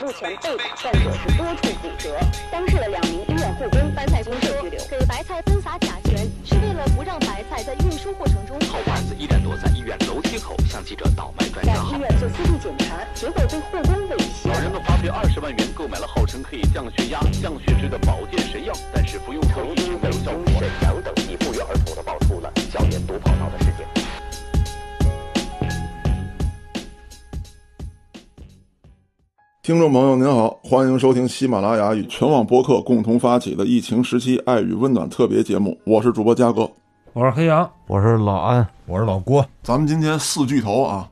目前被打患者是多处骨折，当事的两名医院护工白菜工受拘留。给白菜喷洒甲醛是为了不让白菜在运输过程中。好汉子依然躲在医院楼梯口向记者倒卖专在家号医。院做 CT 检查，结果被护工猥亵。老人们花费二十万元购买了号称可以降血压、降血脂的保健神药，但是服用后一直没有效果。沈阳等地不约而同的爆出了校园毒跑道的事件。听众朋友您好，欢迎收听喜马拉雅与全网播客共同发起的疫情时期爱与温暖特别节目，我是主播嘉哥。我是黑羊，我是老安，我是老郭。咱们今天四巨头啊，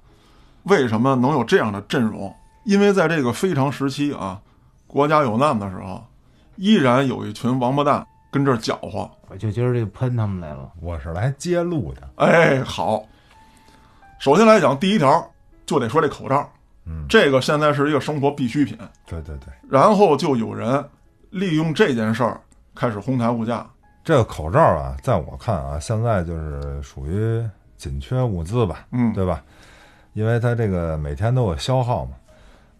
为什么能有这样的阵容？因为在这个非常时期啊，国家有难的时候，依然有一群王八蛋跟这儿搅和。我就今儿这喷他们来了。我是来揭露的。哎，好。首先来讲，第一条就得说这口罩，嗯，这个现在是一个生活必需品。对对对，然后就有人利用这件事儿开始哄抬物价。这个口罩啊，在我看啊，现在就是属于紧缺物资吧，嗯，对吧？因为它这个每天都有消耗嘛。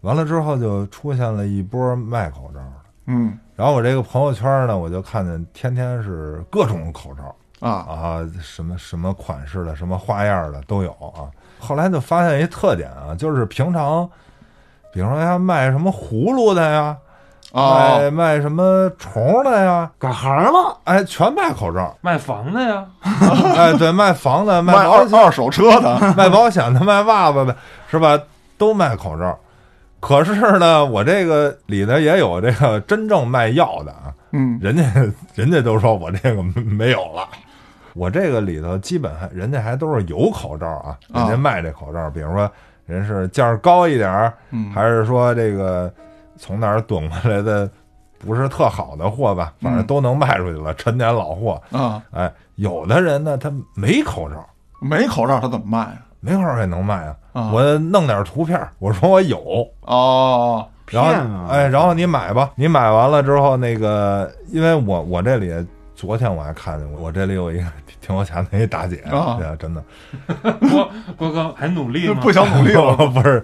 完了之后，就出现了一波卖口罩的。嗯然后我这个朋友圈呢，我就看见天天是各种口罩啊啊，什么什么款式的、什么花样的都有啊。后来就发现一特点啊，就是平常，比如说他卖什么葫芦的呀，啊卖卖什么虫的呀，改行了，哎，全卖口罩。卖房的呀，哎，对，卖房的、卖卖保险、二二手车的，卖保险的、卖袜子的，是吧？都卖口罩。可是呢，我这个里头也有这个真正卖药的啊，嗯人家人家都说我这个没有了。我这个里头基本还人家还都是有口罩啊，人家啊卖这口罩，比如说人是价高一点儿，嗯还是说这个从哪儿囤过来的不是特好的货吧，反正嗯都能卖出去了，陈年老货。啊，哎，有的人呢，他没口罩，没口罩他怎么卖啊？没口罩也能卖啊。啊我弄点图片，我说我有，哦，然后哎，然后你买吧，你买完了之后，那个因为我我这里昨天我还看见我这里有一个挺有钱的一大姐，啊对啊，真的 郭郭哥还努力吗？不想努力了 不是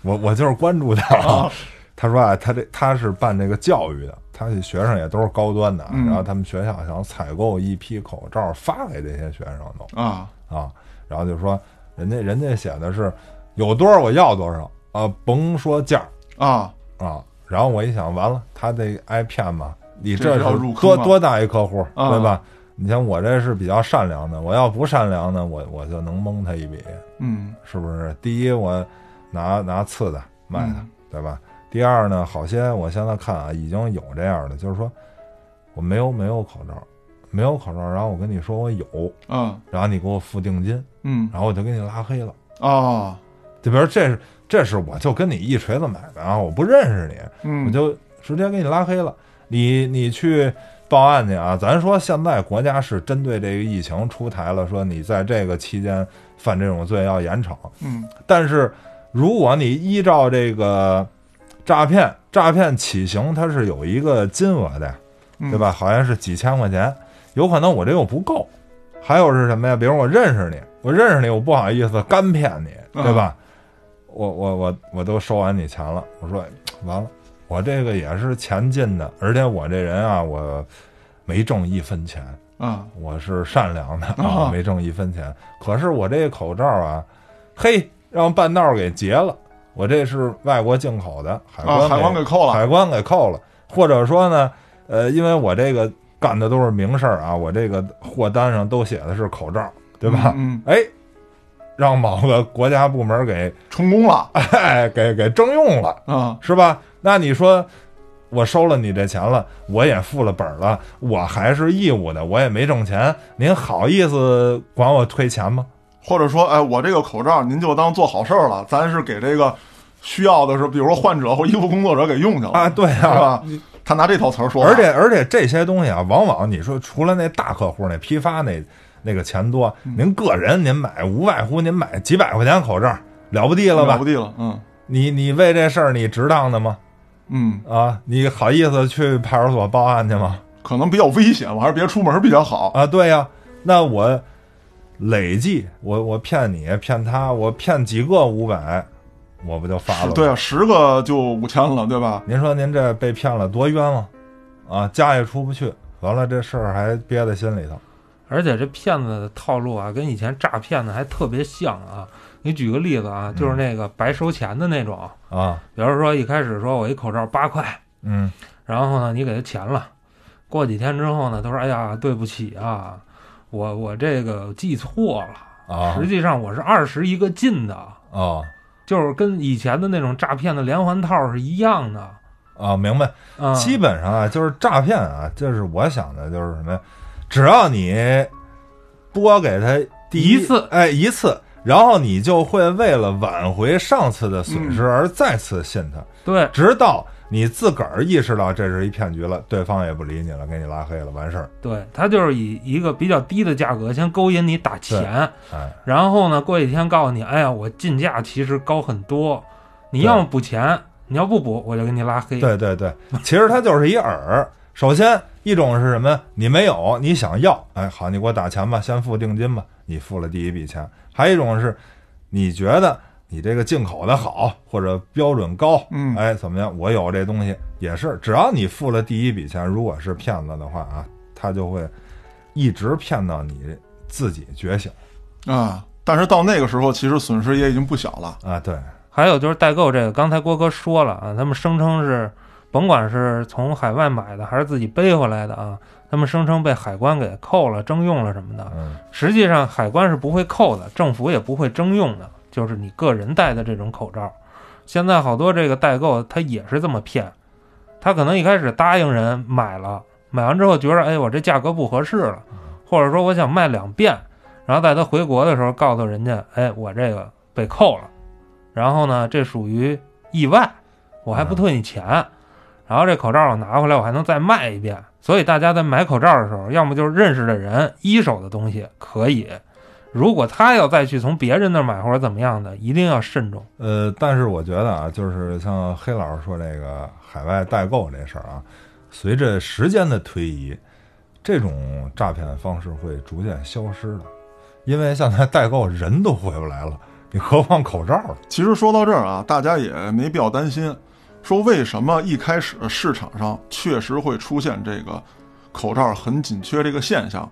我我就是关注他啊。他说啊，他这他是办这个教育的，他这学生也都是高端的，嗯然后他们学校想采购一批口罩发给这些学生都。啊啊，然后就说人家人家写的是有多少我要多少啊，甭说价啊啊。然后我一想，完了，他这挨骗吧，你这多多大一客户，啊对吧？你像我这是比较善良的，我要不善良呢，我我就能蒙他一笔，嗯是不是？第一，我拿拿次的卖他，嗯对吧？第二呢，好些我现在看啊，已经有这样的，就是说我没有没有口罩，没有口罩，然后我跟你说我有，嗯然后你给我付定金，嗯然后我就给你拉黑了。啊就比如这是这是我就跟你一锤子买卖啊，我不认识你，嗯，我就直接给你拉黑了。你你去报案去啊！咱说现在国家是针对这个疫情出台了，说你在这个期间犯这种罪要严惩。嗯但是如果你依照这个诈骗，诈骗起刑它是有一个金额的，嗯对吧？好像是几千块钱，有可能我这又不够。还有是什么呀？比如我认识你，我认识你，我不好意思干骗你，对吧？我我我我都收完你钱了，我说完了，我这个也是钱进的，而且我这人啊，我没挣一分钱，啊我是善良的啊 啊，没挣一分钱。可是我这个口罩啊，嘿，让半道儿给截了。我这是外国进口的，海关啊，海关给扣了海关给扣了，或者说呢，呃，因为我这个干的都是明事儿啊，我这个货单上都写的是口罩，对吧？嗯，哎，让某个国家部门给成功了 哎给给征用了，啊是吧？那你说。我收了你这钱了，我也付了本儿了，我还是义务的，我也没挣钱，您好意思管我退钱吗？或者说，哎，我这个口罩您就当做好事儿了，咱是给这个需要的是，比如说患者或医务工作者给用去了啊，对是啊，吧？他拿这套词儿说，而且而且这些东西啊，往往你说除了那大客户那批发那那个钱多，嗯您个人您买无外乎您买几百块钱口罩了不地了吧？了不地了，嗯你你为这事儿你值当的吗？嗯，啊，你好意思去派出所报案去吗？可能比较危险，我还是别出门比较好。啊，对呀、那我累计我我骗你骗他，我骗几个五百，我不就发了？对啊，十个就五千了，对吧？您说您这被骗了多冤枉啊，家也出不去，完了这事儿还憋在心里头。而且这骗子的套路啊，跟以前诈骗的还特别像啊。你举个例子啊，就是那个白收钱的那种，啊，比如说一开始说我一口罩八块，嗯然后呢你给他钱了，过几天之后呢，他说哎呀对不起啊，我我这个记错了，啊实际上我是二十一个进的，啊就是跟以前的那种诈骗的连环套是一样的。啊，明白。啊、基本上啊，就是诈骗啊，就是我想的就是什么呀？只要你拨给他第一次哎，一次，然后你就会为了挽回上次的损失而再次信他，对直到你自个儿意识到这是一骗局了，对方也不理你了，给你拉黑了，完事儿。对，他就是以一个比较低的价格先勾引你打钱，哎，然后呢过几天告诉你，哎呀我进价其实高很多，你要么补钱，你要不补我就给你拉黑。对对对，其实他就是一饵。首先一种是什么？你没有，你想要，哎，好，你给我打钱吧，先付定金吧，你付了第一笔钱。还有一种是，你觉得你这个进口的好，或者标准高，嗯哎，怎么样？我有这东西也是，只要你付了第一笔钱，如果是骗子的话啊，他就会一直骗到你自己觉醒啊，但是到那个时候，其实损失也已经不小了。啊。对，还有就是代购这个，刚才郭哥说了啊，他们声称是，甭管是从海外买的还是自己背回来的啊，他们声称被海关给扣了、征用了什么的。嗯，实际上海关是不会扣的，政府也不会征用的，就是你个人戴的这种口罩。现在好多这个代购他也是这么骗，他可能一开始答应人买了，买完之后觉得哎我这价格不合适了，或者说我想卖两遍，然后在他回国的时候告诉人家哎我这个被扣了，然后呢这属于意外，我还不退你钱，然后这口罩我拿回来我还能再卖一遍，所以大家在买口罩的时候，要么就是认识的人一手的东西可以，如果他要再去从别人那儿买或者怎么样的，一定要慎重。呃，但是我觉得啊，就是像黑老师说这个海外代购这事儿啊，随着时间的推移，这种诈骗方式会逐渐消失的，因为现在代购人都回不来了，你何况口罩了？其实说到这儿啊，大家也没必要担心，说为什么一开始市场上确实会出现这个口罩很紧缺这个现象。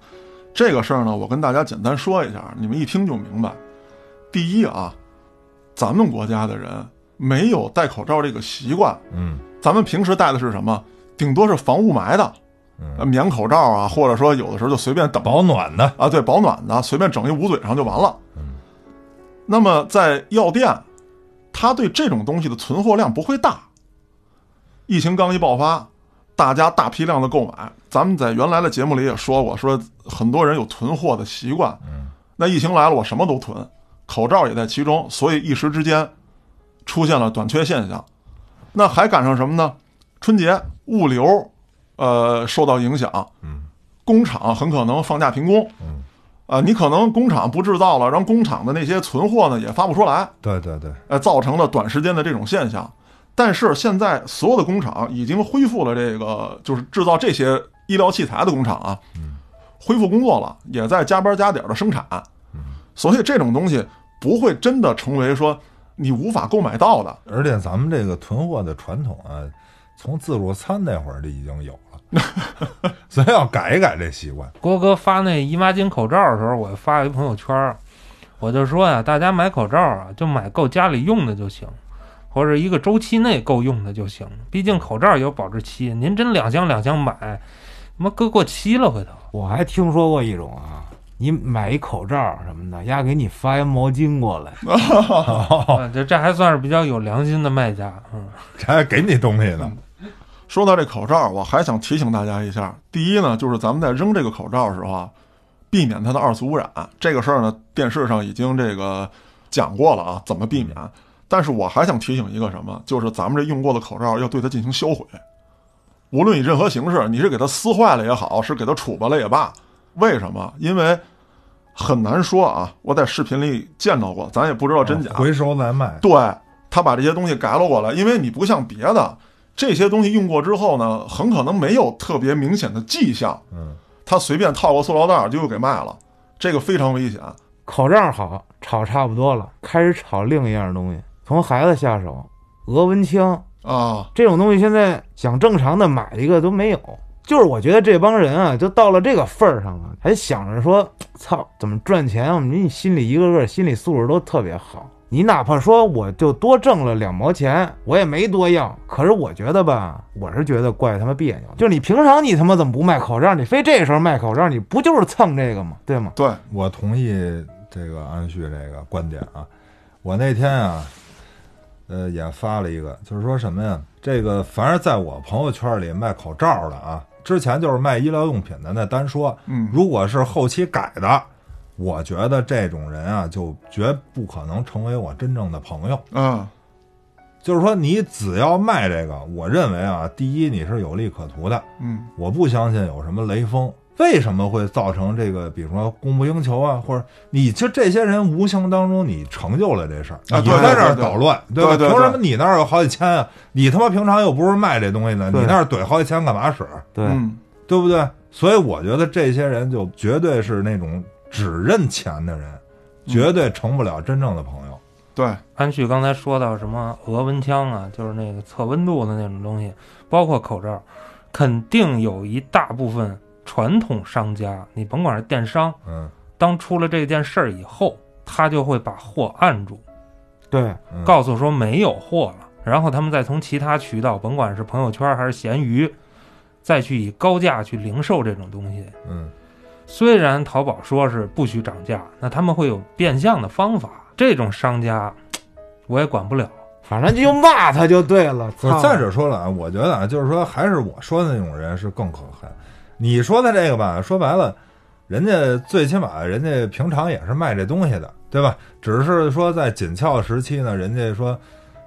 这个事儿呢，我跟大家简单说一下，你们一听就明白。第一啊，咱们国家的人没有戴口罩这个习惯，嗯咱们平时戴的是什么？顶多是防雾霾的，棉口罩啊，或者说有的时候就随便等保暖的，啊，对，保暖的，随便整一捂嘴上就完了。嗯那么在药店，他对这种东西的存货量不会大。疫情刚一爆发，大家大批量的购买，咱们在原来的节目里也说过，说很多人有囤货的习惯。嗯那疫情来了，我什么都囤，口罩也在其中，所以一时之间出现了短缺现象。那还赶上什么呢？春节物流，呃，受到影响，嗯工厂很可能放假停工，嗯，啊，你可能工厂不制造了，然后工厂的那些存货呢也发不出来，对对对，呃，造成了短时间的这种现象。但是现在所有的工厂已经恢复了这个，就是制造这些医疗器材的工厂啊，恢复工作了，也在加班加点的生产，所以这种东西不会真的成为说你无法购买到的。而且咱们这个囤货的传统啊，从自助餐那会儿就已经有了，所以要改一改这习惯。郭哥发那姨妈巾口罩的时候，我发一朋友圈，我就说呀，大家买口罩啊，就买够家里用的就行，或者一个周期内够用的就行。毕竟口罩有保质期，您真两箱两箱买，他妈搁过期了回头。我还听说过一种啊，你买一口罩什么的，丫给你发一毛巾过来，啊，这这还算是比较有良心的卖家，嗯，这还给你东西呢，说到这口罩，我还想提醒大家一下：第一呢，就是咱们在扔这个口罩的时候啊，避免它的二次污染。这个事儿呢，电视上已经这个讲过了啊，怎么避免。但是我还想提醒一个什么，就是咱们这用过的口罩要对它进行销毁，无论以任何形式，你是给它撕坏了也好，是给它杵巴了也罢。为什么？因为很难说啊。我在视频里见到过，咱也不知道真假。回收难卖。对他把这些东西改了过来，因为你不像别的这些东西用过之后呢，很可能没有特别明显的迹象，嗯，他随便套个塑料袋儿就又给卖了，这个非常危险。口罩好，炒差不多了，开始炒另一样东西，从孩子下手，额温枪啊，这种东西，现在想正常的买一个都没有。就是我觉得这帮人啊，就到了这个份儿上了，还想着说，操，怎么赚钱啊？你心里一个个心理素质都特别好。你哪怕说我就多挣了两毛钱，我也没多要。可是我觉得吧，我是觉得怪他妈别扭。就是你平常你他妈怎么不卖口罩？你非这时候卖口罩，你不就是蹭这个吗？对吗？对，我同意这个安旭这个观点啊。我那天啊，呃，也发了一个，就是说什么呀？这个凡是在我朋友圈里卖口罩的啊，之前就是卖医疗用品的，那单说。嗯，如果是后期改的，我觉得这种人啊，就绝不可能成为我真正的朋友。嗯，就是说，你只要卖这个，我认为啊，第一你是有利可图的，嗯，我不相信有什么雷锋。为什么会造成这个？比如说供不应求啊，或者你就这些人无形当中你成就了这事儿，啊对你在这儿捣乱，对对对凭什么你那儿有好几千啊？你他妈平常又不是卖这东西的，你那儿怼好几千干嘛使？对，嗯，对不对？所以我觉得这些人就绝对是那种只认钱的人，绝对成不了真正的朋友。对，安旭刚才说到什么额温枪啊，就是那个测温度的那种东西，包括口罩，肯定有一大部分传统商家，你甭管是电商，嗯，当出了这件事儿以后，他就会把货按住，对，嗯告诉说没有货了，然后他们再从其他渠道，甭管是朋友圈还是闲鱼，再去以高价去零售这种东西。嗯，虽然淘宝说是不许涨价，那他们会有变相的方法。这种商家，我也管不了。反正就骂他就对了。操不是，再者说了啊，我觉得啊，就是说，还是我说的那种人是更可恨。你说的这个吧，说白了，人家最起码人家平常也是卖这东西的，对吧？只是说在紧俏时期呢，人家说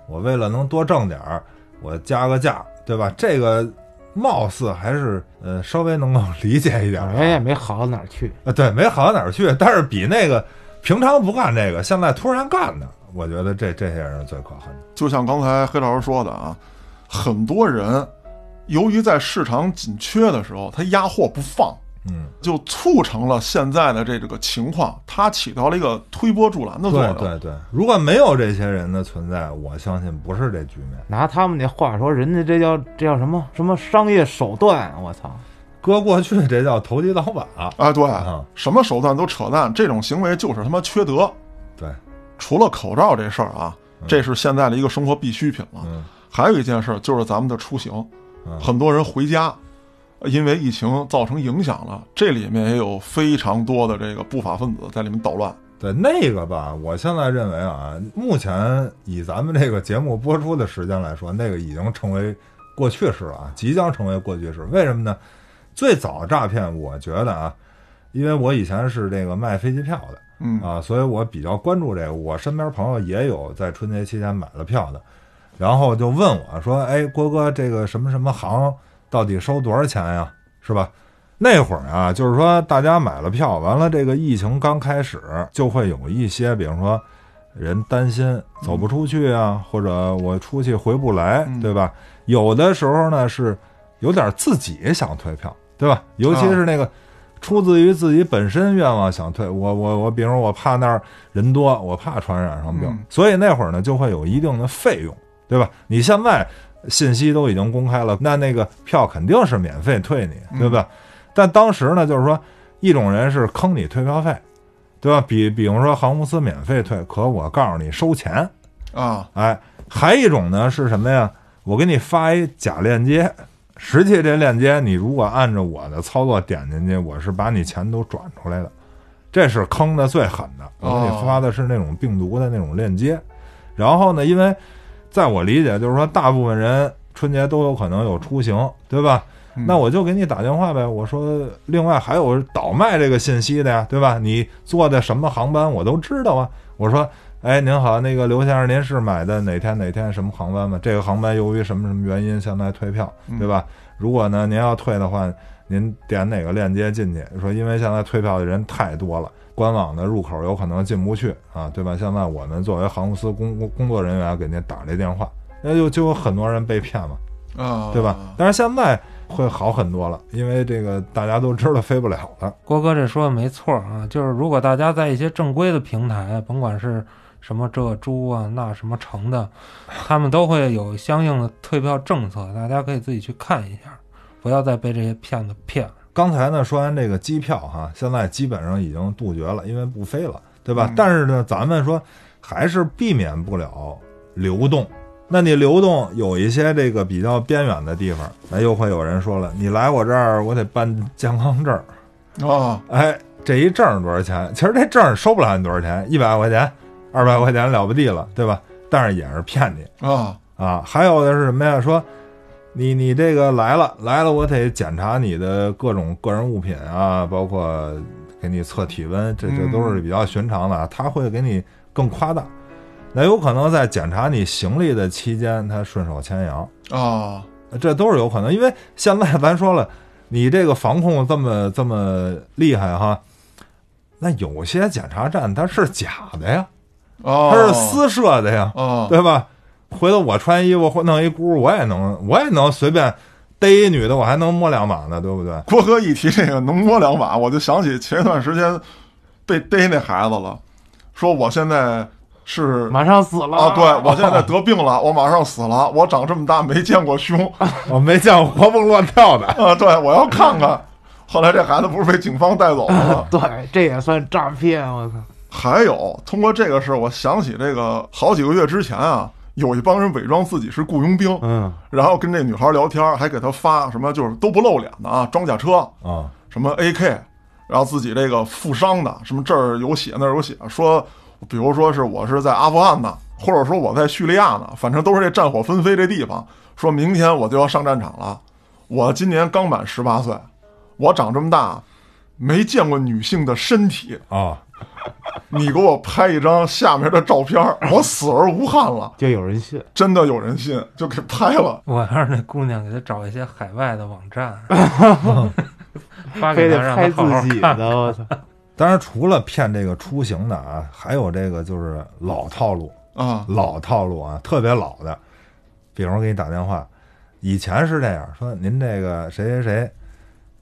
我为了能多挣点儿，我加个价，对吧？这个貌似还是呃稍微能够理解一点。人也没好到哪儿去。啊，对，没好到哪儿去，但是比那个平常不干这个，现在突然干的，我觉得这这些人是最可恨的。就像刚才黑老师说的啊，很多人由于在市场紧缺的时候，他压货不放，嗯，就促成了现在的这这个情况，它起到了一个推波助澜的作用。对对，如果没有这些人的存在，我相信不是这局面。拿他们那话说，人家这叫这叫什么什么商业手段？我操！搁过去这叫投机倒把。啊，对，啊什么手段都扯淡，这种行为就是他妈缺德。对，除了口罩这事儿啊，嗯这是现在的一个生活必需品了。嗯还有一件事儿就是咱们的出行，嗯，很多人回家，呃因为疫情造成影响了，这里面也有非常多的这个不法分子在里面捣乱。对那个吧，我现在认为啊，目前以咱们这个节目播出的时间来说，那个已经成为过去式了啊，即将成为过去式。为什么呢？最早诈骗，我觉得啊，因为我以前是这个卖飞机票的。嗯啊，所以我比较关注这个。我身边朋友也有在春节期间买了票的，然后就问我说：“哎，郭哥，这个什么什么行到底收多少钱呀？是吧？”那会儿啊，就是说大家买了票，完了这个疫情刚开始，就会有一些，比如说人担心走不出去啊，或者我出去回不来，嗯对吧？有的时候呢是有点自己想退票，对吧？尤其是那个。出自于自己本身愿望想退，我我我，比如我怕那儿人多，我怕传染上病，嗯所以那会儿呢就会有一定的费用，对吧？你现在信息都已经公开了，那那个票肯定是免费退你，对吧？但当时呢，就是说一种人是坑你退票费，对吧？比比如说航空公司免费退，可我告诉你收钱，啊，哎，还一种呢是什么呀？我给你发一假链接，实际这链接你如果按照我的操作点进去，我是把你钱都转出来的，这是坑的最狠的。我给你发的是那种病毒的那种链接，然后呢，因为在我理解就是说，大部分人春节都有可能有出行，对吧？嗯那我就给你打电话呗。我说，另外还有倒卖这个信息的呀，对吧？你坐的什么航班我都知道啊。我说，哎，您好，那个刘先生，您是买的哪天哪天什么航班吗？这个航班由于什么什么原因现在退票，对吧？如果呢您要退的话，您点哪个链接进去？说因为现在退票的人太多了，官网的入口有可能进不去啊，对吧？现在我们作为航空公司工工工作人员给您打这电话，那就就有很多人被骗嘛。啊，对吧？但是现在会好很多了，因为这个大家都知道飞不了了。郭哥这说的没错啊，就是如果大家在一些正规的平台，甭管是什么这猪啊那什么城的，他们都会有相应的退票政策，大家可以自己去看一下，不要再被这些骗子骗了。刚才呢说完这个机票哈，现在基本上已经杜绝了，因为不飞了，对吧？嗯但是呢，咱们说还是避免不了流动。那你流动有一些这个比较边远的地方，那又会有人说了，你来我这儿，我得办健康证儿，啊，哎，这一证儿多少钱？其实这证儿收不了你多少钱，一百块钱、二百块钱了不地了，对吧？但是也是骗你。啊，啊，还有的是什么呀？说你你这个来了来了，我得检查你的各种个人物品啊，包括给你测体温，这这都是比较寻常的啊。他会给你更夸大，那有可能在检查你行李的期间，他顺手牵羊，啊，这都是有可能。因为现在咱说了，你这个防控这么这么厉害哈，那有些检查站它是假的呀，啊，它是私设的呀。啊，对吧？回头我穿衣服或弄一箍，我也能，我也能随便逮一女的，我还能摸两把呢，对不对？郭哥一提这个能摸两把，我就想起前一段时间被逮那孩子了，说我现在是马上死了啊，对我现在得病了，我马上死了，我长这么大没见过胸 我没见过活蹦乱跳的。啊，对我要看看。后来这孩子不是被警方带走了吗？对，这也算诈骗，我操！还有，通过这个事儿，我想起这个好几个月之前啊，有一帮人伪装自己是雇佣兵，嗯，然后跟这女孩聊天，还给她发什么就是都不露脸的啊，装甲车，啊什么 AK，然后自己这个负伤的，什么这儿有血那儿有血，说比如说是我是在阿富汗呢，或者说我在叙利亚呢，反正都是这战火纷飞这地方，说明天我就要上战场了。我今年刚满十八岁，我长这么大没见过女性的身体，啊！你给我拍一张下面的照片，我死而无憾了。就有人信。真的有人信，就给拍了。我要是那姑娘，给她找一些海外的网站，发给她，让拍她好好看。自己的，我操！当然，除了骗这个出行的啊，还有这个就是老套路，啊老套路啊，特别老的。比如给你打电话，以前是这样说：您这个谁谁谁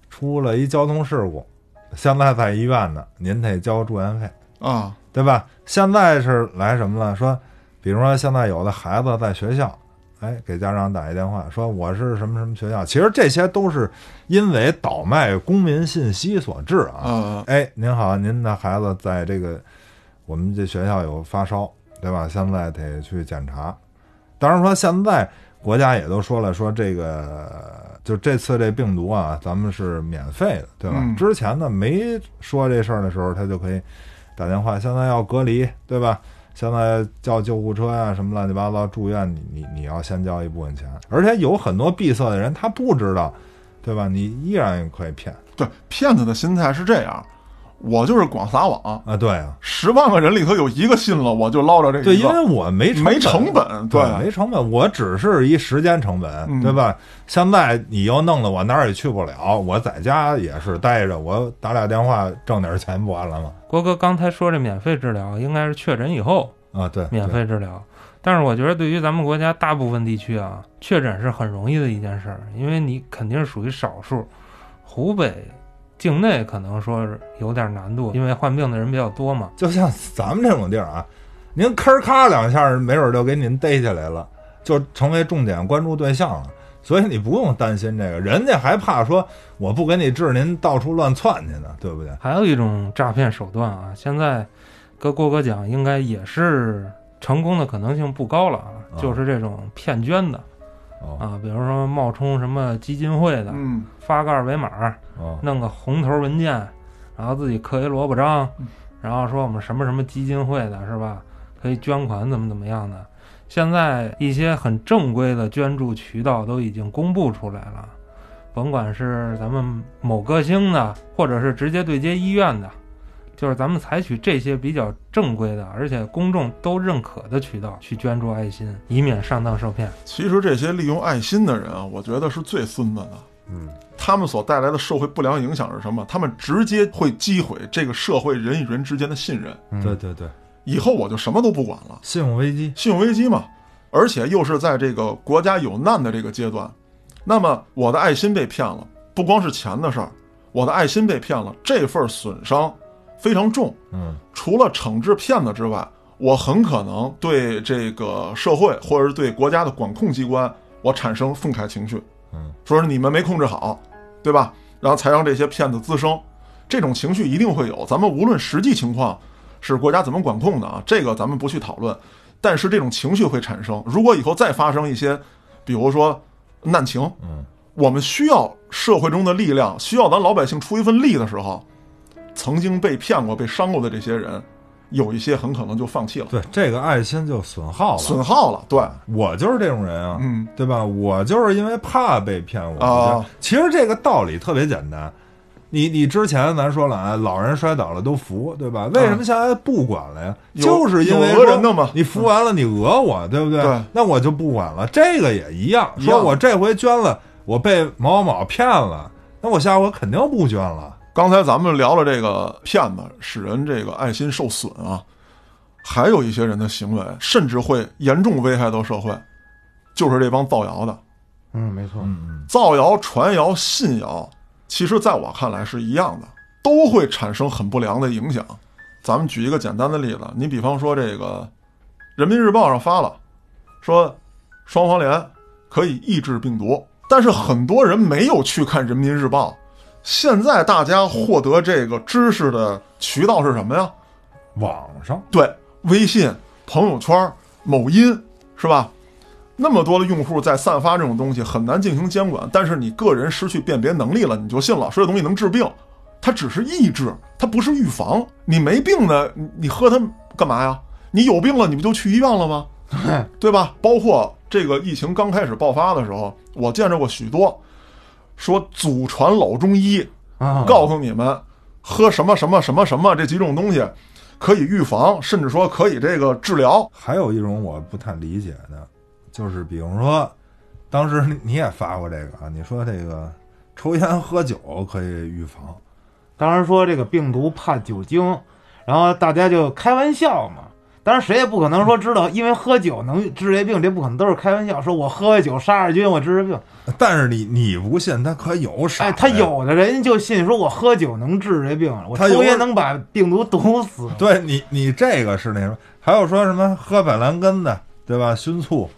出了一交通事故，现在在医院呢，您得交住院费。啊对吧？现在是来什么了？说，比如说现在有的孩子在学校，哎，给家长打一电话，说我是什么什么学校。其实这些都是因为倒卖公民信息所致啊。嗯哎，您好，您的孩子在这个我们这学校有发烧，对吧？现在得去检查。当然说现在国家也都说了，说这个就这次这病毒啊，咱们是免费的，对吧？嗯之前呢没说这事儿的时候，他就可以打电话，现在要隔离，对吧？现在叫救护车呀、什么乱七八糟，住院你你你要先交一部分钱，而且有很多闭塞的人他不知道，对吧？你依然可以骗。对，骗子的心态是这样，我就是广撒网，啊，对啊，十万个人里头有一个信了，我就捞着这个。对，因为我没成没成本，对，没成本，我只是一时间成本，嗯。对吧？现在你又弄得我哪儿也去不了，我在家也是待着，我打俩电话挣点钱不完了吗？郭哥刚才说这免费治疗，应该是确诊以后啊，对，免费治疗。但是我觉得对于咱们国家大部分地区啊，确诊是很容易的一件事儿，因为你肯定是属于少数。湖北境内可能说是有点难度，因为患病的人比较多嘛。就像咱们这种地儿啊，您吭咔两下，没准就给您逮起来了，就成为重点关注对象了。所以你不用担心这个，人家还怕说我不给你治，您到处乱窜去呢，对不对？还有一种诈骗手段啊，现在跟郭哥讲，应该也是成功的可能性不高了啊，啊就是这种骗捐的哦啊，比如说冒充什么基金会的，嗯发个二维码，哦弄个红头文件，然后自己刻一萝卜章，然后说我们什么什么基金会的是吧？可以捐款怎么怎么样的。现在一些很正规的捐助渠道都已经公布出来了，甭管是咱们某歌星的，或者是直接对接医院的，就是咱们采取这些比较正规的，而且公众都认可的渠道去捐助爱心，以免上当受骗。其实这些利用爱心的人啊，我觉得是最孙子的。嗯，他们所带来的社会不良影响是什么？他们直接会击毁这个社会人与人之间的信任。嗯对对对，以后我就什么都不管了，信用危机，信用危机嘛，而且又是在这个国家有难的这个阶段，那么我的爱心被骗了，不光是钱的事儿，我的爱心被骗了，这份损伤非常重。嗯，除了惩治骗子之外，我很可能对这个社会或者是对国家的管控机关，我产生愤慨情绪，嗯，说是你们没控制好，对吧？然后才让这些骗子滋生，这种情绪一定会有。咱们无论实际情况是国家怎么管控的啊，这个咱们不去讨论，但是这种情绪会产生。如果以后再发生一些，比如说难情，嗯，我们需要社会中的力量，需要咱老百姓出一份力的时候，曾经被骗过、被伤过的这些人，有一些很可能就放弃了，对，这个爱心就损耗了。损耗了。对，我就是这种人啊，嗯，对吧？我就是因为怕被骗我。啊其实这个道理特别简单。你你之前咱说了啊，老人摔倒了都扶，对吧？为什么现在不管了呀？有就是因为讹人的嘛你扶完了你讹我，对不对？对那我就不管了。这个也一样，一样说我这回捐了，我被某某某骗了，那我下回肯定不捐了。刚才咱们聊了这个骗子使人这个爱心受损啊，还有一些人的行为甚至会严重危害到社会，就是这帮造谣的。嗯，没错，嗯造谣、传谣、信谣，其实在我看来是一样的，都会产生很不良的影响。咱们举一个简单的例子，你比方说这个《人民日报》上发了，说双黄连可以抑制病毒，但是很多人没有去看《人民日报》。现在大家获得这个知识的渠道是什么呀？网上对，微信、朋友圈、某音，是吧？那么多的用户在散发这种东西，很难进行监管。但是你个人失去辨别能力了，你就信了，说这东西能治病，它只是抑制，它不是预防。你没病呢，你你喝它干嘛呀？你有病了，你不就去医院了吗？对吧？包括这个疫情刚开始爆发的时候，我见着过许多说祖传老中医啊，告诉你们，喝什么什么什么什么这几种东西可以预防，甚至说可以这个治疗。还有一种我不太理解的，就是比如说，当时你你也发过这个啊，你说这个抽烟喝酒可以预防，当时说这个病毒怕酒精，然后大家就开玩笑嘛。当然谁也不可能说知道，因为喝酒能治这病，这不可能都是开玩笑。说我喝完酒杀二菌，我治这病。但是你你不信，他可有傻哎，他有的人就信，说我喝酒能治这病，我抽烟能把病毒毒死。对你你这个是那什么，还有说什么喝板蓝根的，对吧？熏醋，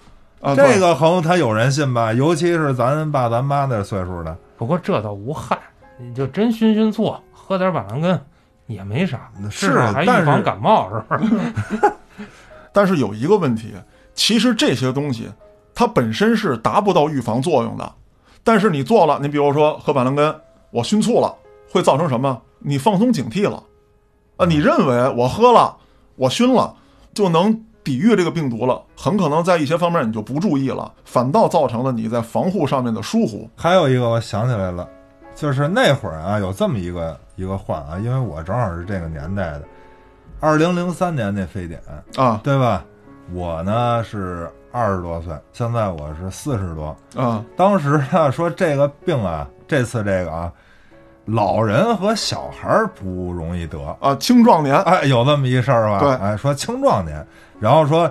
啊，这个可能他有人信吧？尤其是咱爸咱妈那岁数的，不过这倒无害，你就真熏熏醋，喝点板蓝根也没啥，是啊还预防感冒，是不是？但是有一个问题，其实这些东西它本身是达不到预防作用的。但是你做了，你比如说喝板蓝根，我熏醋了，会造成什么？你放松警惕了，啊，你认为我喝了，我熏了就能抵御这个病毒了，很可能在一些方面你就不注意了，反倒造成了你在防护上面的疏忽。还有一个我想起来了，就是那会儿啊，有这么一个一个患啊，因为我正好是这个年代的，二零零三年那非典，啊对吧？我呢是二十多岁，现在我是四十多。啊当时呢说这个病啊，这次这个啊，老人和小孩儿不容易得，啊！青壮年哎，有这么一事儿吧？对哎，说青壮年，然后说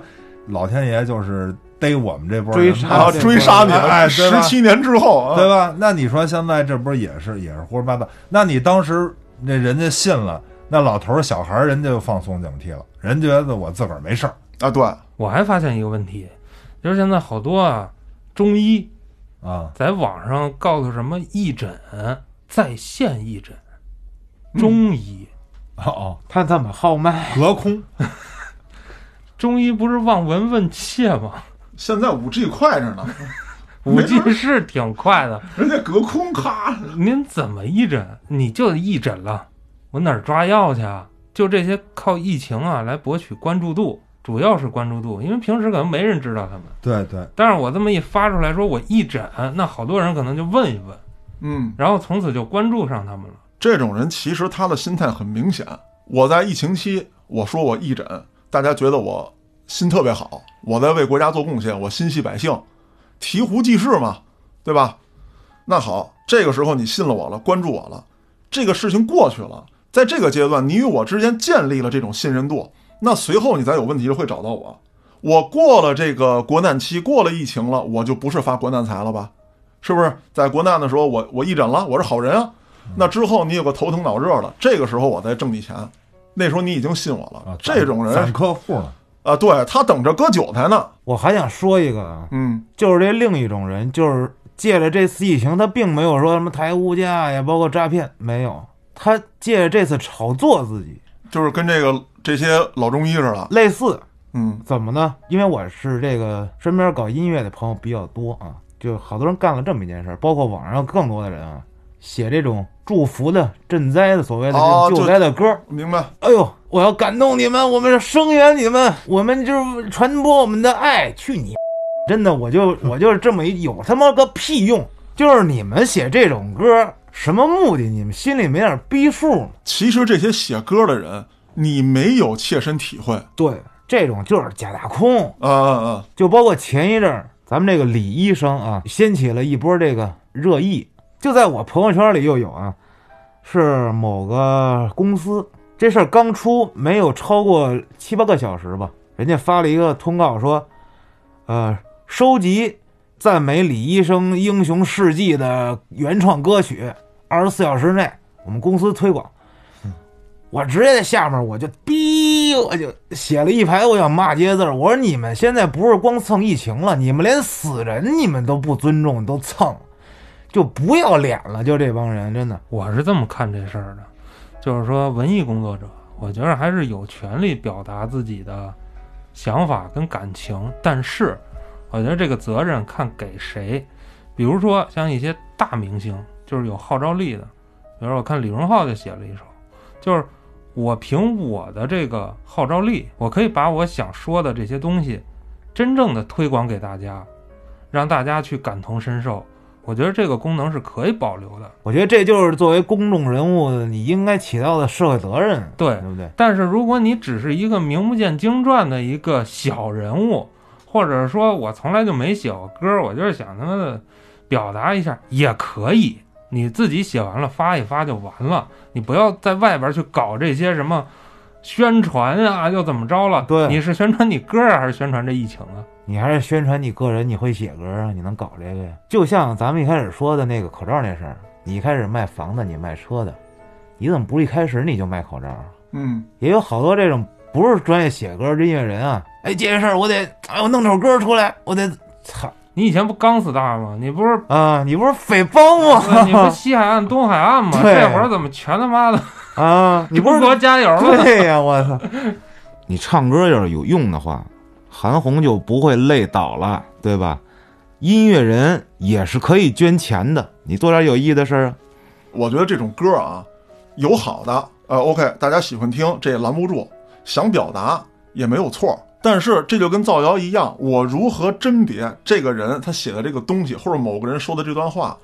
老天爷就是逮我们这波人追杀啊，追杀你哎，对十七年之后啊，对吧？那你说现在这不是也是也是胡说八道？那你当时那人家信了，那老头儿小孩儿人家就放松警惕了，人觉得我自个儿没事儿啊，对，我还发现一个问题，就是现在好多啊中医啊。在网上告诉什么义诊在线义诊，中医、哦哦，他这么号脉，隔空。中医不是望闻问切吗？现在五 G 快着呢，五 G 是挺快的，人家隔空咔，您怎么义诊？你就义诊了，我哪儿抓药去啊？就这些靠疫情啊来博取关注度，主要是关注度，因为平时可能没人知道他们。对对，但是我这么一发出来说我义诊，那好多人可能就问一问，嗯。然后从此就关注上他们了。这种人其实他的心态很明显。我在疫情期，我说我义诊，大家觉得我心特别好，我在为国家做贡献，我心系百姓，醍醐济世嘛，对吧？那好，这个时候你信了我了，关注我了，这个事情过去了，在这个阶段，你与我之间建立了这种信任度，那随后你再有问题就会找到我。我过了这个国难期，过了疫情了，我就不是发国难财了吧？是不是？在国难的时候，我我义诊了，我是好人啊。那之后你有个头疼脑热的，这个时候我再挣你钱，那时候你已经信我了。啊，这种人攒客户呢，啊，对他等着割韭菜呢。我还想说一个啊，嗯就是这另一种人，就是借着这次疫情，他并没有说什么抬物价呀，包括诈骗，没有，他借着这次炒作自己，就是跟这个这些老中医似的。类似嗯怎么呢？因为我是这个身边搞音乐的朋友比较多啊，就好多人干了这么一件事儿，包括网上更多的人啊，写这种祝福的、赈灾的所谓的救灾的歌儿。明白。哎呦，我要感动你们，我们声援你们，我们就是传播我们的爱。去你！真的，我就我就是这么一有他妈个屁用！就是你们写这种歌，什么目的？你们心里没点逼数吗？其实这些写歌的人，你没有切身体会。对，这种就是假大空。啊啊啊！就包括前一阵儿，咱们这个李医生啊，掀起了一波这个热议，就在我朋友圈里又有啊，是某个公司这事儿刚出没有超过七八个小时吧，人家发了一个通告说，呃，收集赞美李医生英雄事迹的原创歌曲，二十四小时内我们公司推广。我直接在下面我就逼，我就写了一排我想骂街字儿。我说你们现在不是光蹭疫情了，你们连死人你们都不尊重，都蹭，就不要脸了。就这帮人真的，我是这么看这事儿的，就是说文艺工作者，我觉得还是有权利表达自己的想法跟感情，但是我觉得这个责任看给谁。比如说像一些大明星，就是有号召力的，比如说我看李荣浩就写了一首，就是我凭我的这个号召力，我可以把我想说的这些东西，真正的推广给大家，让大家去感同身受。我觉得这个功能是可以保留的。我觉得这就是作为公众人物你应该起到的社会责任，对对不对？但是如果你只是一个名不见经传的一个小人物，或者说我从来就没写过歌，我就是想他妈的表达一下，也可以。你自己写完了发一发就完了，你不要在外边去搞这些什么宣传啊，又怎么着了？对你是宣传你歌啊，还是宣传这疫情啊？你还是宣传你个人，你会写歌啊，你能搞这个呀？就像咱们一开始说的那个口罩那事儿，你一开始卖房子，你卖车的，你怎么不是一开始你就卖口罩啊？嗯，也有好多这种不是专业写歌的音乐人啊，哎，这件事儿我得，哎，我弄首歌出来，我得，操你以前不刚死大吗？你不是啊！你不是匪帮吗？你不西海岸、东海岸吗？这会儿怎么全他妈的啊！你不是中国加油吗？对呀、我操！你唱歌要是有用的话，韩红就不会累倒了，对吧？音乐人也是可以捐钱的，你做点有意义的事儿啊。我觉得这种歌啊，有好的，呃，OK，大家喜欢听，这也拦不住，想表达也没有错。但是这就跟造谣一样，我如何甄别这个人他写的这个东西，或者某个人说的这段话，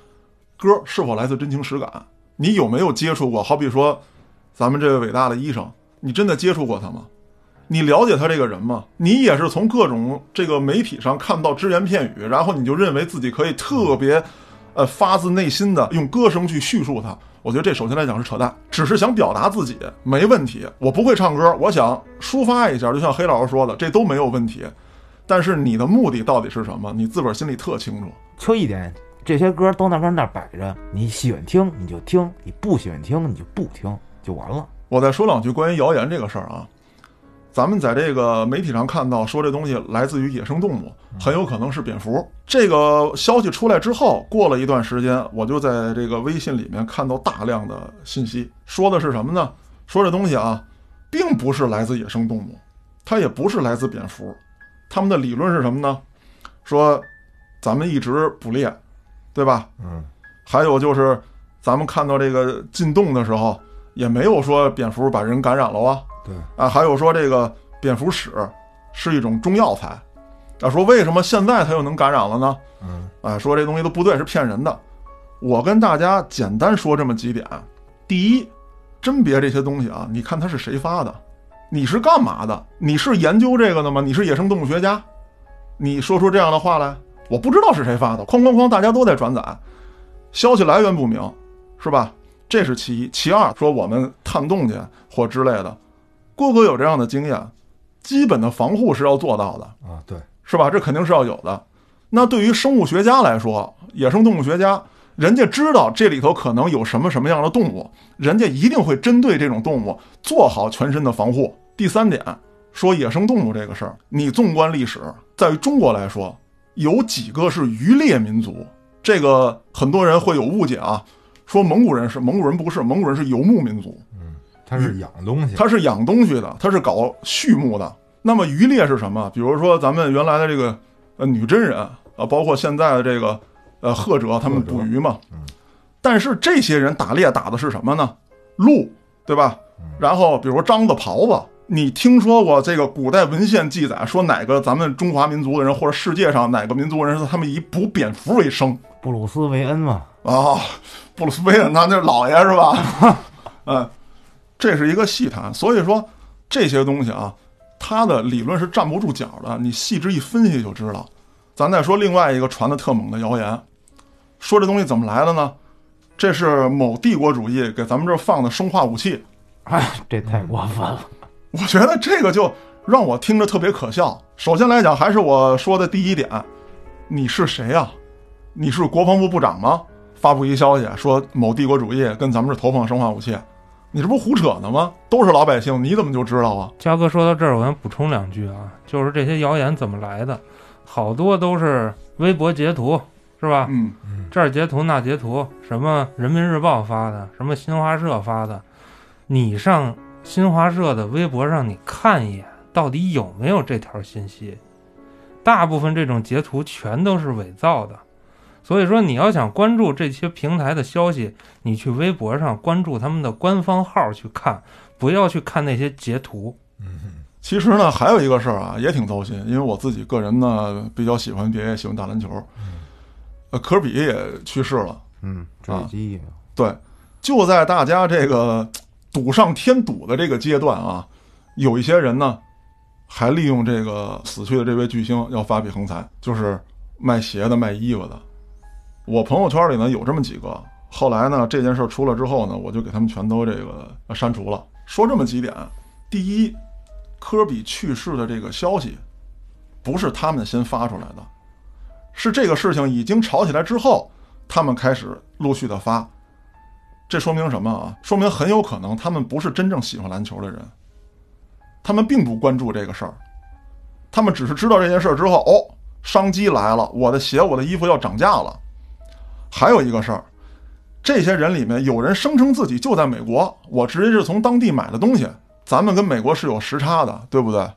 歌是否来自真情实感？你有没有接触过？好比说，咱们这位伟大的医生，你真的接触过他吗？你了解他这个人吗？你也是从各种这个媒体上看到只言片语，然后你就认为自己可以特别，呃，发自内心的用歌声去叙述它。我觉得这首先来讲是扯淡，只是想表达自己没问题。我不会唱歌，我想抒发一下，就像黑老师说的，这都没有问题。但是你的目的到底是什么？你自个儿心里特清楚。就一点，这些歌都那跟那儿摆着，你喜欢听你就听，你不喜欢听你就不听，就完了。我再说两句关于谣言这个事儿啊，咱们在这个媒体上看到说这东西来自于野生动物，很有可能是蝙蝠。这个消息出来之后，过了一段时间，我就在这个微信里面看到大量的信息，说的是什么呢？说这东西啊，并不是来自野生动物，它也不是来自蝙蝠，他们的理论是什么呢？说咱们一直捕猎，对吧？嗯，还有就是咱们看到这个进洞的时候，也没有说蝙蝠把人感染了啊。对啊，还有说这个蝙蝠屎是一种中药材，啊，说为什么现在它又能感染了呢？嗯，啊，说这东西都不对，是骗人的。我跟大家简单说这么几点：第一，甄别这些东西啊，你看它是谁发的，你是干嘛的？你是研究这个的吗？你是野生动物学家？你说出这样的话来，我不知道是谁发的，哐哐哐，大家都在转载，消息来源不明，是吧？这是其一。其二，说我们探洞去或之类的，郭哥有这样的经验，基本的防护是要做到的，啊，对，是吧？这肯定是要有的。那对于生物学家来说，野生动物学家，人家知道这里头可能有什么什么样的动物，人家一定会针对这种动物做好全身的防护。第三点，说野生动物这个事儿，你纵观历史，在于中国来说，有几个是渔猎民族？这个很多人会有误解啊，说蒙古人是蒙古人不是，蒙古人是游牧民族，它是养东西，他是养东西的，他是搞畜牧的。那么渔猎是什么？比如说咱们原来的这个呃女真人啊，包括现在的这个呃赫哲，他们捕鱼嘛。但是这些人打猎打的是什么呢？鹿，对吧？然后比如说獐子、狍子，你听说过这个古代文献记载说哪个咱们中华民族的人或者世界上哪个民族人是他们以捕蝙蝠为生？布鲁斯韦恩嘛，啊，布鲁斯韦恩，那那老爷是吧？嗯，这是一个细谈。所以说这些东西啊，它的理论是站不住脚的，你细致一分析就知道。咱再说另外一个传的特猛的谣言，说这东西怎么来的呢？这是某帝国主义给咱们这儿放的生化武器。哎，这太过分了。我觉得这个就让我听着特别可笑。首先来讲，还是我说的第一点，你是谁呀、你是国防部部长吗？发布一消息说某帝国主义跟咱们这投放生化武器，你这不胡扯呢吗？都是老百姓，你怎么就知道啊？嘉哥说到这儿，我想补充两句啊，就是这些谣言怎么来的，好多都是微博截图，是吧？嗯，这儿截图那截图，什么人民日报发的，什么新华社发的，你上新华社的微博上你看一眼，到底有没有这条信息？大部分这种截图全都是伪造的，所以说你要想关注这些平台的消息，你去微博上关注他们的官方号去看，不要去看那些截图。嗯其实呢，还有一个事儿啊，也挺糟心，因为我自己个人呢比较喜欢 NBA，也喜欢打篮球。呃，科比也去世了。嗯，坠机对，就在大家这个赌上添堵的这个阶段啊，有一些人呢，还利用这个死去的这位巨星要发笔横财，就是卖鞋的、卖衣服的。我朋友圈里呢有这么几个，后来呢这件事出了之后呢，我就给他们全都这个删除了。说这么几点：第一，科比去世的这个消息，不是他们先发出来的，是这个事情已经吵起来之后，他们开始陆续的发。这说明什么啊？说明很有可能他们不是真正喜欢篮球的人，他们并不关注这个事儿，他们只是知道这件事儿之后，哦，商机来了，我的鞋、我的衣服要涨价了。还有一个事儿，这些人里面有人声称自己就在美国，我直接是从当地买的东西，咱们跟美国是有时差的，对不对？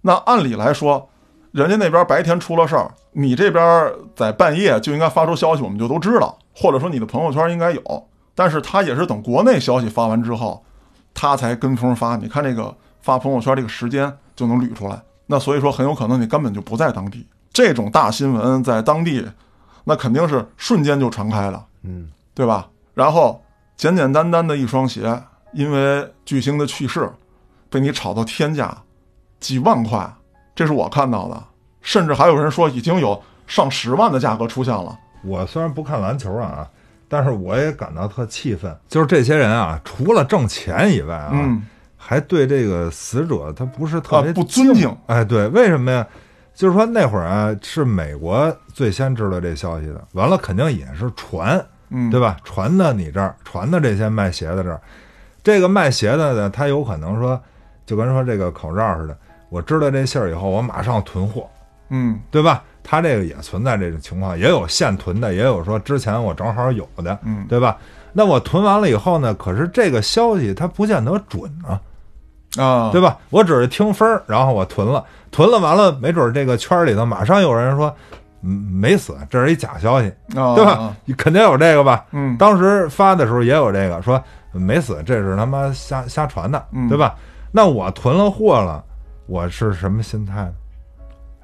那按理来说，人家那边白天出了事儿，你这边在半夜就应该发出消息，我们就都知道，或者说你的朋友圈应该有。但是他也是等国内消息发完之后，他才跟风发。你看这个发朋友圈这个时间就能捋出来。那所以说很有可能你根本就不在当地。这种大新闻在当地，那肯定是瞬间就传开了，嗯，对吧？然后简简单单的一双鞋，因为巨星的去世，被你炒到天价，几万块，这是我看到的。甚至还有人说已经有上十万的价格出现了。我虽然不看篮球啊，但是我也感到特气愤，就是这些人啊，除了挣钱以外啊，嗯还对这个死者他不是特别、啊不尊敬。哎，对，为什么呀？就是说那会儿啊，是美国最先知道这消息的，完了肯定也是传，嗯，对吧？传到你这儿，传到这些卖鞋的这儿。这个卖鞋的呢，他有可能说，就跟说这个口罩似的，我知道这信儿以后，我马上囤货，嗯对吧？他这个也存在这种情况，也有现囤的，也有说之前我正好有的，嗯，对吧？那我囤完了以后呢，可是这个消息它不见得准啊，啊，对吧？我只是听风儿，然后我囤了，囤了完了，没准儿这个圈儿里头马上有人说，嗯，没死，这是一假消息，啊，对吧？你肯定有这个吧？嗯，当时发的时候也有这个，说没死，这是他妈瞎瞎传的，嗯对吧？那我囤了货了，我是什么心态呢？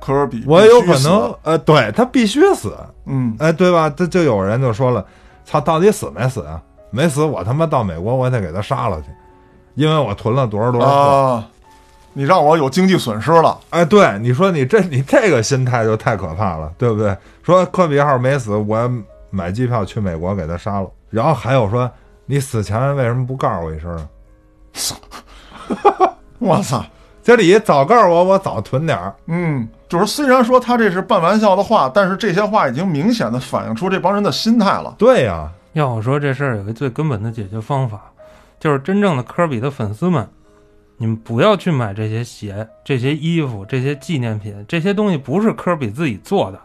科比我有可能，呃，对他必须死，嗯哎，对吧？这就有人就说了，操，到底死没死啊？没死，我他妈到美国我得给他杀了去，因为我囤了多少多少你让我有经济损失了，哎，对，你说你这你这个心态就太可怕了，对不对？说科比号没死，我买机票去美国给他杀了。然后还有说，你死前为什么不告诉我一声啊？我操，这里早告诉我，我早囤点儿。嗯，就是虽然说他这是半玩笑的话，但是这些话已经明显的反映出这帮人的心态了。对呀、要我说，这事儿有一最根本的解决方法，就是真正的科比的粉丝们，你们不要去买这些鞋、这些衣服、这些纪念品，这些东西不是科比自己做的，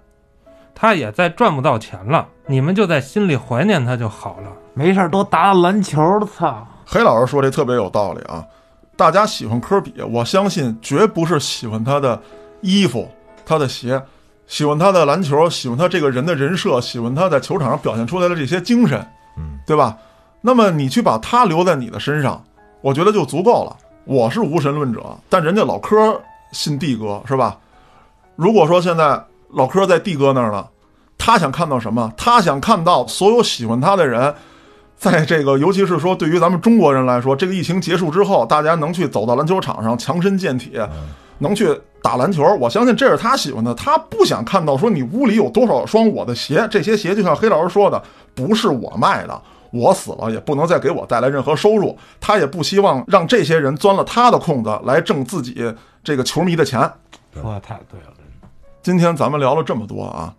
他也在赚不到钱了，你们就在心里怀念他就好了。没事儿多打打篮球，操！黑老师说这特别有道理啊！大家喜欢科比，我相信绝不是喜欢他的衣服、他的鞋，喜欢他的篮球，喜欢他这个人的人设，喜欢他在球场上表现出来的这些精神，嗯，对吧？那么你去把他留在你的身上，我觉得就足够了。我是无神论者，但人家老柯信帝哥是吧？如果说现在老柯在帝哥那儿呢，他想看到什么？他想看到所有喜欢他的人。在这个，尤其是说对于咱们中国人来说，这个疫情结束之后，大家能去走到篮球场上强身健体，能去打篮球，我相信这是他喜欢的。他不想看到说你屋里有多少双我的鞋，这些鞋就像黑老师说的，不是我卖的，我死了也不能再给我带来任何收入。他也不希望让这些人钻了他的空子来挣自己这个球迷的钱。说的太对了，今天咱们聊了这么多啊，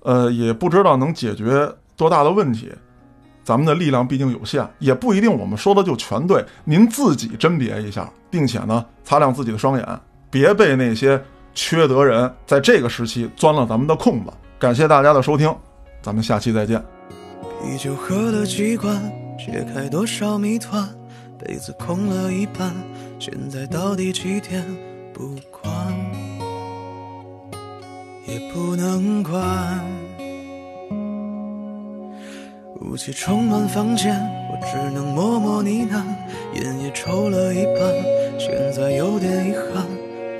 呃，也不知道能解决多大的问题。咱们的力量毕竟有限，也不一定我们说的就全对。您自己甄别一下，并且呢，擦亮自己的双眼，别被那些缺德人在这个时期钻了咱们的空子。感谢大家的收听，咱们下期再见。啤酒喝了几罐，解开多少谜团，杯子空了一半，现在到底几点？不管，也不能管。雾气充满房间，我只能默默呢喃，烟也抽了一半，现在有点遗憾，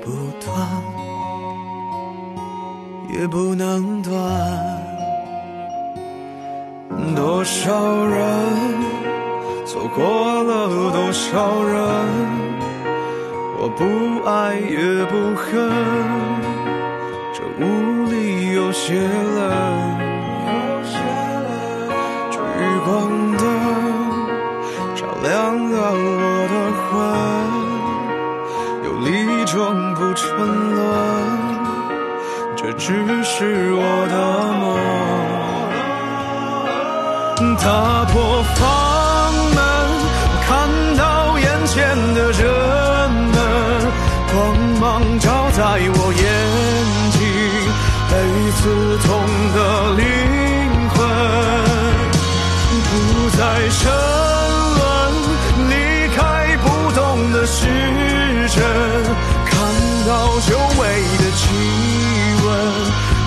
不断，也不能断。多少人错过了多少人，我不爱也不恨，这屋里有些冷。聚光灯照亮了我的魂，有理装不沉沦，这只是我的打破房门，看到眼前的人们，光芒照在我眼睛，被刺痛的灵魂，不再沉沦，离开不动的时针，看到久违的气温，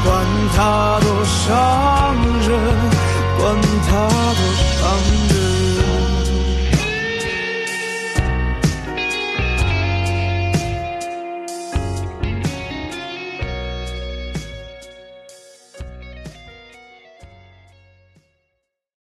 管他多少。